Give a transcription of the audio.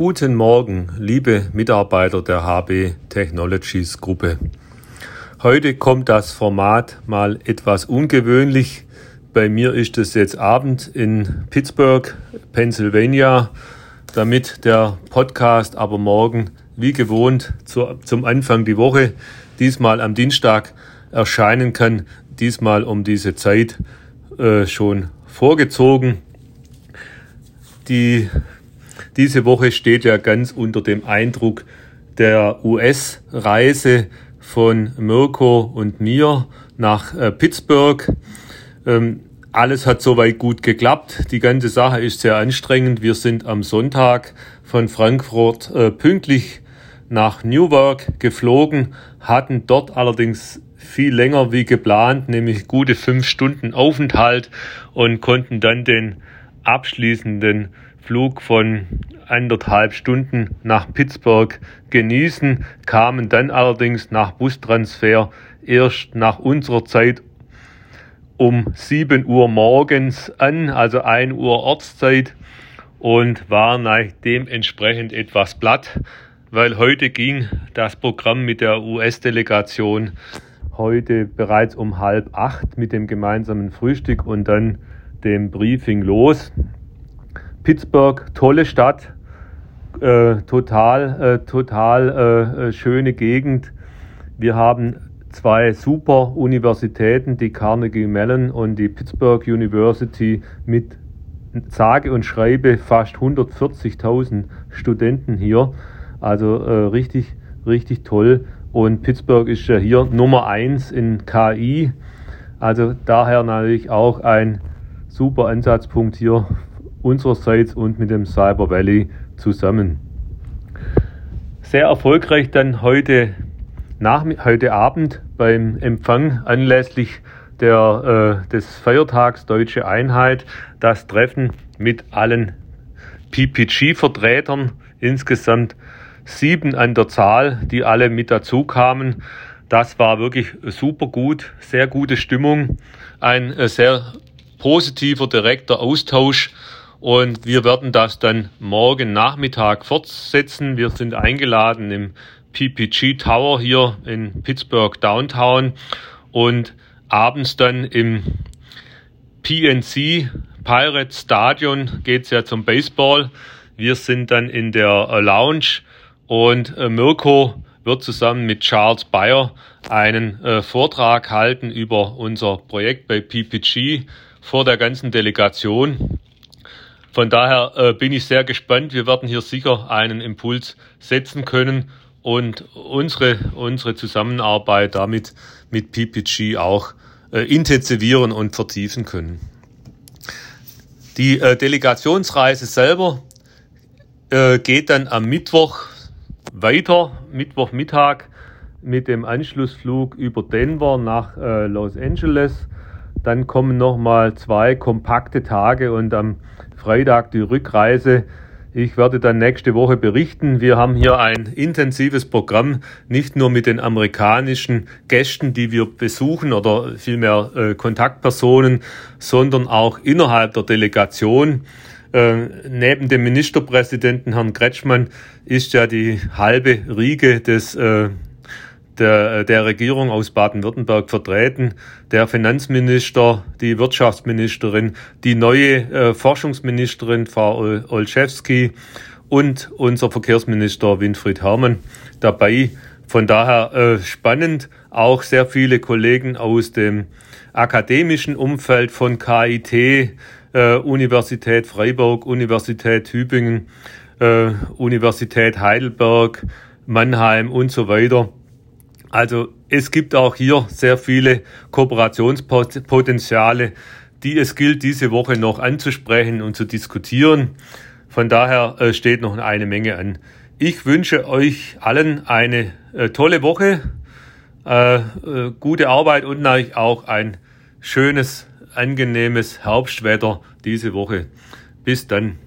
Guten Morgen, liebe Mitarbeiter der HB Technologies Gruppe. Heute kommt das Format mal etwas ungewöhnlich. Bei mir ist es jetzt Abend in Pittsburgh, Pennsylvania, damit der Podcast aber morgen wie gewohnt zu, zum Anfang die Woche, diesmal am Dienstag erscheinen kann, diesmal um diese Zeit äh, schon vorgezogen. Die diese Woche steht ja ganz unter dem Eindruck der US-Reise von Mirko und mir nach äh, Pittsburgh. Ähm, alles hat soweit gut geklappt. Die ganze Sache ist sehr anstrengend. Wir sind am Sonntag von Frankfurt äh, pünktlich nach Newark geflogen, hatten dort allerdings viel länger wie geplant, nämlich gute fünf Stunden Aufenthalt und konnten dann den abschließenden Flug von anderthalb Stunden nach Pittsburgh genießen, kamen dann allerdings nach Bustransfer erst nach unserer Zeit um 7 Uhr morgens an, also 1 Uhr Ortszeit und waren dementsprechend etwas platt, weil heute ging das Programm mit der US-Delegation heute bereits um halb acht mit dem gemeinsamen Frühstück und dann dem Briefing los. Pittsburgh, tolle Stadt, äh, total, äh, total äh, äh, schöne Gegend. Wir haben zwei super Universitäten, die Carnegie Mellon und die Pittsburgh University mit sage und schreibe fast 140.000 Studenten hier. Also äh, richtig, richtig toll. Und Pittsburgh ist ja hier Nummer eins in KI. Also daher natürlich auch ein super Ansatzpunkt hier unsererseits und mit dem Cyber Valley zusammen. Sehr erfolgreich dann heute, nach, heute Abend beim Empfang anlässlich der, äh, des Feiertags Deutsche Einheit das Treffen mit allen PPG-Vertretern, insgesamt sieben an der Zahl, die alle mit dazu kamen. Das war wirklich super gut, sehr gute Stimmung, ein äh, sehr positiver, direkter Austausch und wir werden das dann morgen Nachmittag fortsetzen. Wir sind eingeladen im PPG Tower hier in Pittsburgh Downtown und abends dann im PNC Pirate Stadion geht's ja zum Baseball. Wir sind dann in der äh, Lounge und äh, Mirko wird zusammen mit Charles Bayer einen äh, Vortrag halten über unser Projekt bei PPG vor der ganzen Delegation. Von daher äh, bin ich sehr gespannt. Wir werden hier sicher einen Impuls setzen können und unsere, unsere Zusammenarbeit damit mit PPG auch äh, intensivieren und vertiefen können. Die äh, Delegationsreise selber äh, geht dann am Mittwoch weiter, Mittwochmittag mit dem Anschlussflug über Denver nach äh, Los Angeles. Dann kommen nochmal zwei kompakte Tage und am Freitag die Rückreise. Ich werde dann nächste Woche berichten. Wir haben hier ein intensives Programm, nicht nur mit den amerikanischen Gästen, die wir besuchen oder vielmehr äh, Kontaktpersonen, sondern auch innerhalb der Delegation. Äh, neben dem Ministerpräsidenten Herrn Kretschmann ist ja die halbe Riege des äh, der, der Regierung aus Baden-Württemberg vertreten, der Finanzminister, die Wirtschaftsministerin, die neue äh, Forschungsministerin Frau Olszewski und unser Verkehrsminister Winfried Herrmann dabei. Von daher äh, spannend, auch sehr viele Kollegen aus dem akademischen Umfeld von KIT, äh, Universität Freiburg, Universität Tübingen, äh, Universität Heidelberg, Mannheim und so weiter. Also es gibt auch hier sehr viele Kooperationspotenziale, die es gilt, diese Woche noch anzusprechen und zu diskutieren. Von daher äh, steht noch eine Menge an. Ich wünsche euch allen eine äh, tolle Woche, äh, gute Arbeit und natürlich auch ein schönes, angenehmes Herbstwetter diese Woche. Bis dann.